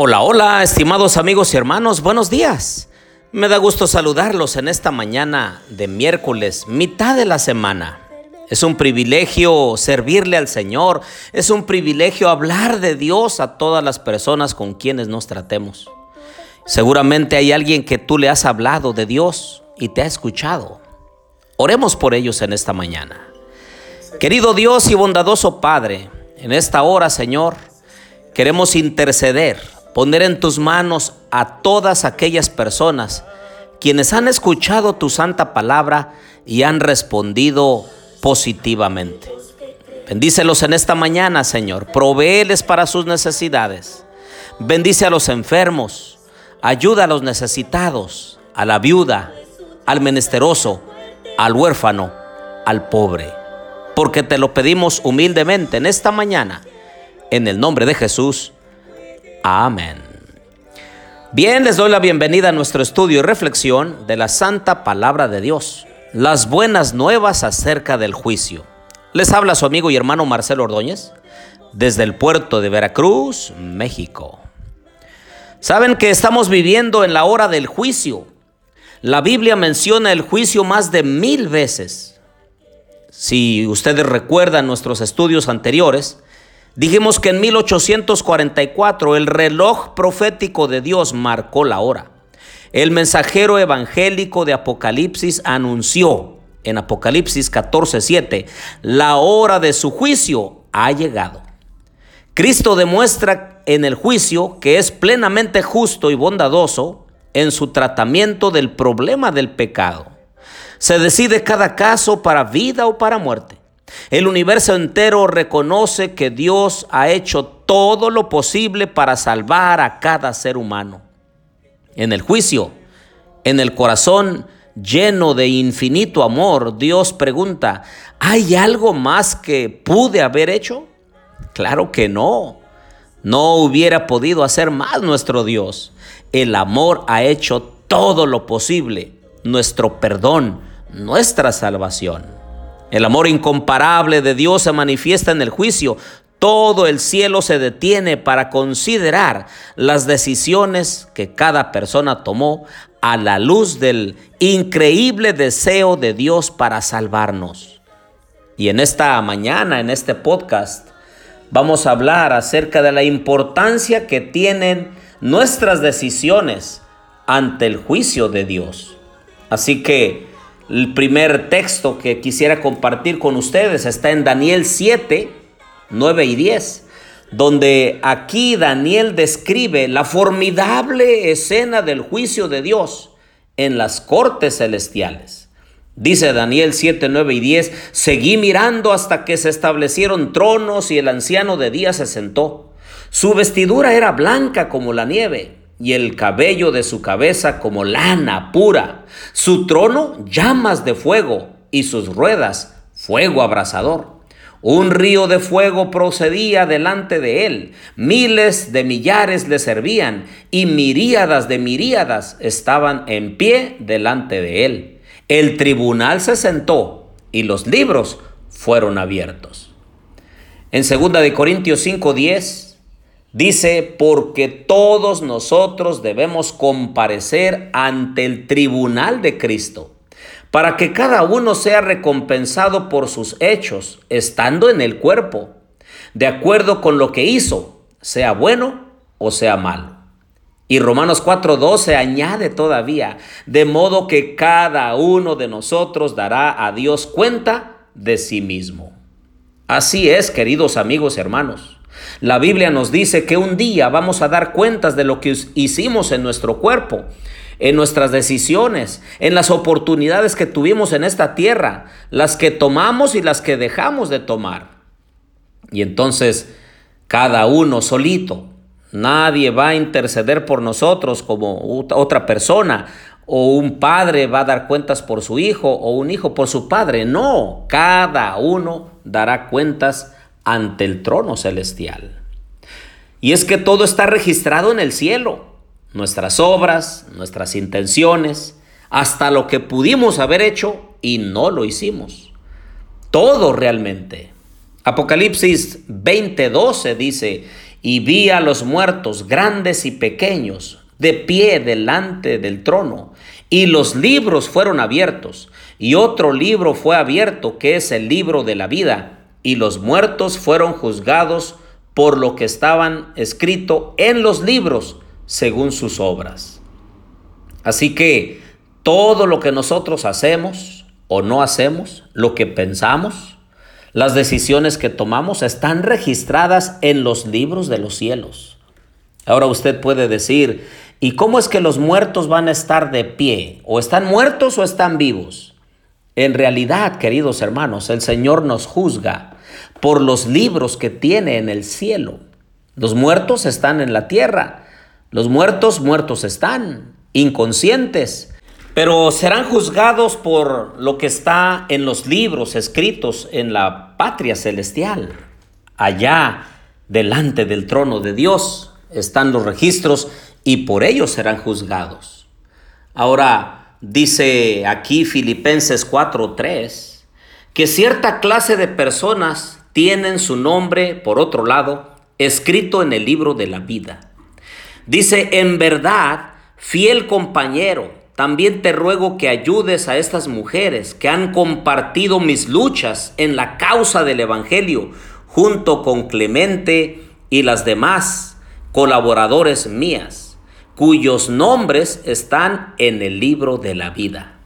Hola, hola, estimados amigos y hermanos, buenos días. Me da gusto saludarlos en esta mañana de miércoles, mitad de la semana. Es un privilegio servirle al Señor, es un privilegio hablar de Dios a todas las personas con quienes nos tratemos. Seguramente hay alguien que tú le has hablado de Dios y te ha escuchado. Oremos por ellos en esta mañana. Querido Dios y bondadoso Padre, en esta hora, Señor, queremos interceder poner en tus manos a todas aquellas personas quienes han escuchado tu santa palabra y han respondido positivamente. Bendícelos en esta mañana, Señor. Provéeles para sus necesidades. Bendice a los enfermos. Ayuda a los necesitados, a la viuda, al menesteroso, al huérfano, al pobre. Porque te lo pedimos humildemente en esta mañana. En el nombre de Jesús. Amén. Bien, les doy la bienvenida a nuestro estudio y reflexión de la Santa Palabra de Dios, las buenas nuevas acerca del juicio. Les habla su amigo y hermano Marcelo Ordóñez desde el puerto de Veracruz, México. Saben que estamos viviendo en la hora del juicio. La Biblia menciona el juicio más de mil veces. Si ustedes recuerdan nuestros estudios anteriores, Dijimos que en 1844 el reloj profético de Dios marcó la hora. El mensajero evangélico de Apocalipsis anunció en Apocalipsis 14:7, la hora de su juicio ha llegado. Cristo demuestra en el juicio que es plenamente justo y bondadoso en su tratamiento del problema del pecado. Se decide cada caso para vida o para muerte. El universo entero reconoce que Dios ha hecho todo lo posible para salvar a cada ser humano. En el juicio, en el corazón lleno de infinito amor, Dios pregunta, ¿hay algo más que pude haber hecho? Claro que no. No hubiera podido hacer más nuestro Dios. El amor ha hecho todo lo posible, nuestro perdón, nuestra salvación. El amor incomparable de Dios se manifiesta en el juicio. Todo el cielo se detiene para considerar las decisiones que cada persona tomó a la luz del increíble deseo de Dios para salvarnos. Y en esta mañana, en este podcast, vamos a hablar acerca de la importancia que tienen nuestras decisiones ante el juicio de Dios. Así que el primer texto que quisiera compartir con ustedes está en Daniel 7, 9 y 10, donde aquí Daniel describe la formidable escena del juicio de Dios en las cortes celestiales. Dice Daniel 7, 9 y 10, seguí mirando hasta que se establecieron tronos y el anciano de día se sentó. Su vestidura era blanca como la nieve y el cabello de su cabeza como lana pura, su trono llamas de fuego y sus ruedas fuego abrasador. Un río de fuego procedía delante de él, miles de millares le servían y miríadas de miríadas estaban en pie delante de él. El tribunal se sentó y los libros fueron abiertos. En 2 de Corintios 5:10 Dice, porque todos nosotros debemos comparecer ante el tribunal de Cristo, para que cada uno sea recompensado por sus hechos, estando en el cuerpo, de acuerdo con lo que hizo, sea bueno o sea malo. Y Romanos 4:12 añade todavía, de modo que cada uno de nosotros dará a Dios cuenta de sí mismo. Así es, queridos amigos y hermanos. La Biblia nos dice que un día vamos a dar cuentas de lo que hicimos en nuestro cuerpo, en nuestras decisiones, en las oportunidades que tuvimos en esta tierra, las que tomamos y las que dejamos de tomar. Y entonces, cada uno solito, nadie va a interceder por nosotros como otra persona, o un padre va a dar cuentas por su hijo, o un hijo por su padre. No, cada uno dará cuentas ante el trono celestial. Y es que todo está registrado en el cielo, nuestras obras, nuestras intenciones, hasta lo que pudimos haber hecho y no lo hicimos. Todo realmente. Apocalipsis 20:12 dice, y vi a los muertos, grandes y pequeños, de pie delante del trono, y los libros fueron abiertos, y otro libro fue abierto, que es el libro de la vida, y los muertos fueron juzgados por lo que estaban escrito en los libros, según sus obras. Así que todo lo que nosotros hacemos o no hacemos, lo que pensamos, las decisiones que tomamos están registradas en los libros de los cielos. Ahora usted puede decir, ¿y cómo es que los muertos van a estar de pie? ¿O están muertos o están vivos? En realidad, queridos hermanos, el Señor nos juzga por los libros que tiene en el cielo. Los muertos están en la tierra. Los muertos, muertos están, inconscientes pero serán juzgados por lo que está en los libros escritos en la patria celestial. Allá, delante del trono de Dios, están los registros y por ellos serán juzgados. Ahora, dice aquí Filipenses 4:3, que cierta clase de personas tienen su nombre, por otro lado, escrito en el libro de la vida. Dice, en verdad, fiel compañero, también te ruego que ayudes a estas mujeres que han compartido mis luchas en la causa del Evangelio, junto con Clemente y las demás colaboradores mías, cuyos nombres están en el libro de la vida.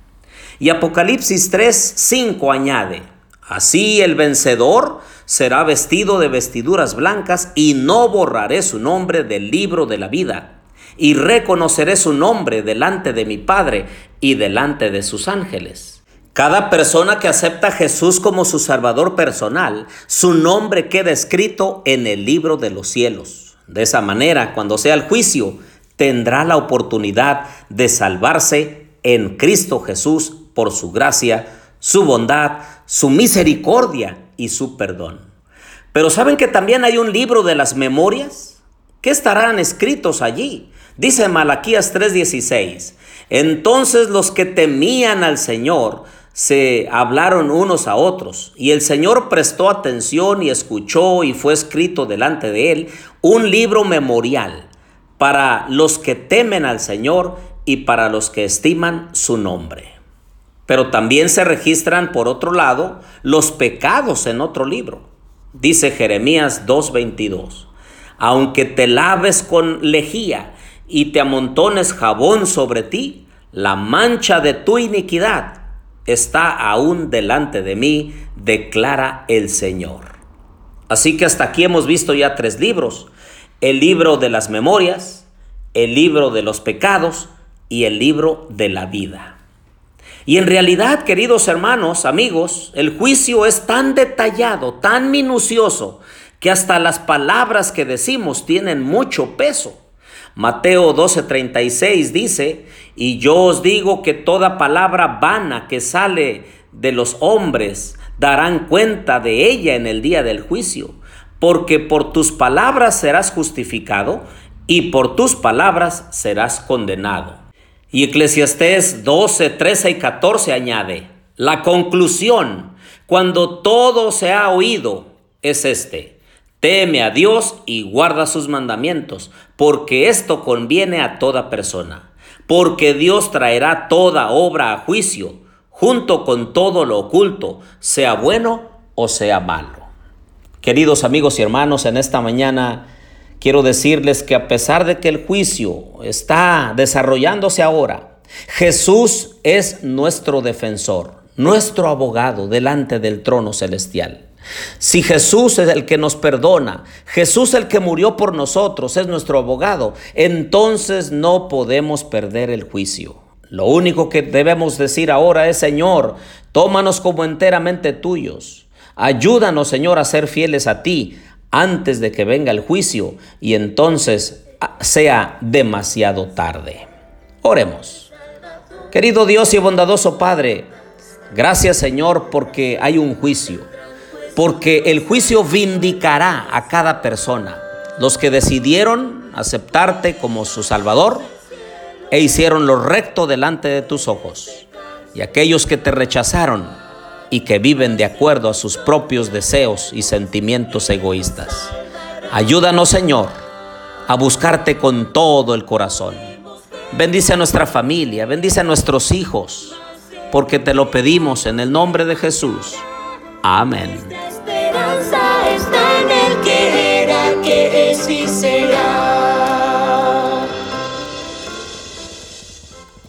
Y Apocalipsis 3, 5 añade, así el vencedor será vestido de vestiduras blancas y no borraré su nombre del libro de la vida y reconoceré su nombre delante de mi Padre y delante de sus ángeles. Cada persona que acepta a Jesús como su Salvador personal, su nombre queda escrito en el libro de los cielos. De esa manera, cuando sea el juicio, tendrá la oportunidad de salvarse en Cristo Jesús por su gracia, su bondad, su misericordia y su perdón. Pero ¿saben que también hay un libro de las memorias? ¿Qué estarán escritos allí? Dice Malaquías 3:16, entonces los que temían al Señor se hablaron unos a otros, y el Señor prestó atención y escuchó y fue escrito delante de él un libro memorial para los que temen al Señor y para los que estiman su nombre. Pero también se registran, por otro lado, los pecados en otro libro. Dice Jeremías 2:22, aunque te laves con lejía y te amontones jabón sobre ti, la mancha de tu iniquidad está aún delante de mí, declara el Señor. Así que hasta aquí hemos visto ya tres libros. El libro de las memorias, el libro de los pecados y el libro de la vida. Y en realidad, queridos hermanos, amigos, el juicio es tan detallado, tan minucioso, que hasta las palabras que decimos tienen mucho peso. Mateo 12:36 dice, y yo os digo que toda palabra vana que sale de los hombres darán cuenta de ella en el día del juicio, porque por tus palabras serás justificado y por tus palabras serás condenado. Y Eclesiastés 12, 13 y 14 añade, la conclusión, cuando todo se ha oído, es este. Teme a Dios y guarda sus mandamientos, porque esto conviene a toda persona. Porque Dios traerá toda obra a juicio, junto con todo lo oculto, sea bueno o sea malo. Queridos amigos y hermanos, en esta mañana quiero decirles que a pesar de que el juicio está desarrollándose ahora, Jesús es nuestro defensor, nuestro abogado delante del trono celestial. Si Jesús es el que nos perdona, Jesús el que murió por nosotros, es nuestro abogado, entonces no podemos perder el juicio. Lo único que debemos decir ahora es, Señor, tómanos como enteramente tuyos. Ayúdanos, Señor, a ser fieles a ti antes de que venga el juicio y entonces ah, sea demasiado tarde. Oremos. Querido Dios y bondadoso Padre, gracias Señor porque hay un juicio porque el juicio vindicará a cada persona. Los que decidieron aceptarte como su Salvador e hicieron lo recto delante de tus ojos, y aquellos que te rechazaron y que viven de acuerdo a sus propios deseos y sentimientos egoístas. Ayúdanos, Señor, a buscarte con todo el corazón. Bendice a nuestra familia, bendice a nuestros hijos, porque te lo pedimos en el nombre de Jesús. Amén. esperanza está en el que era, que es y será.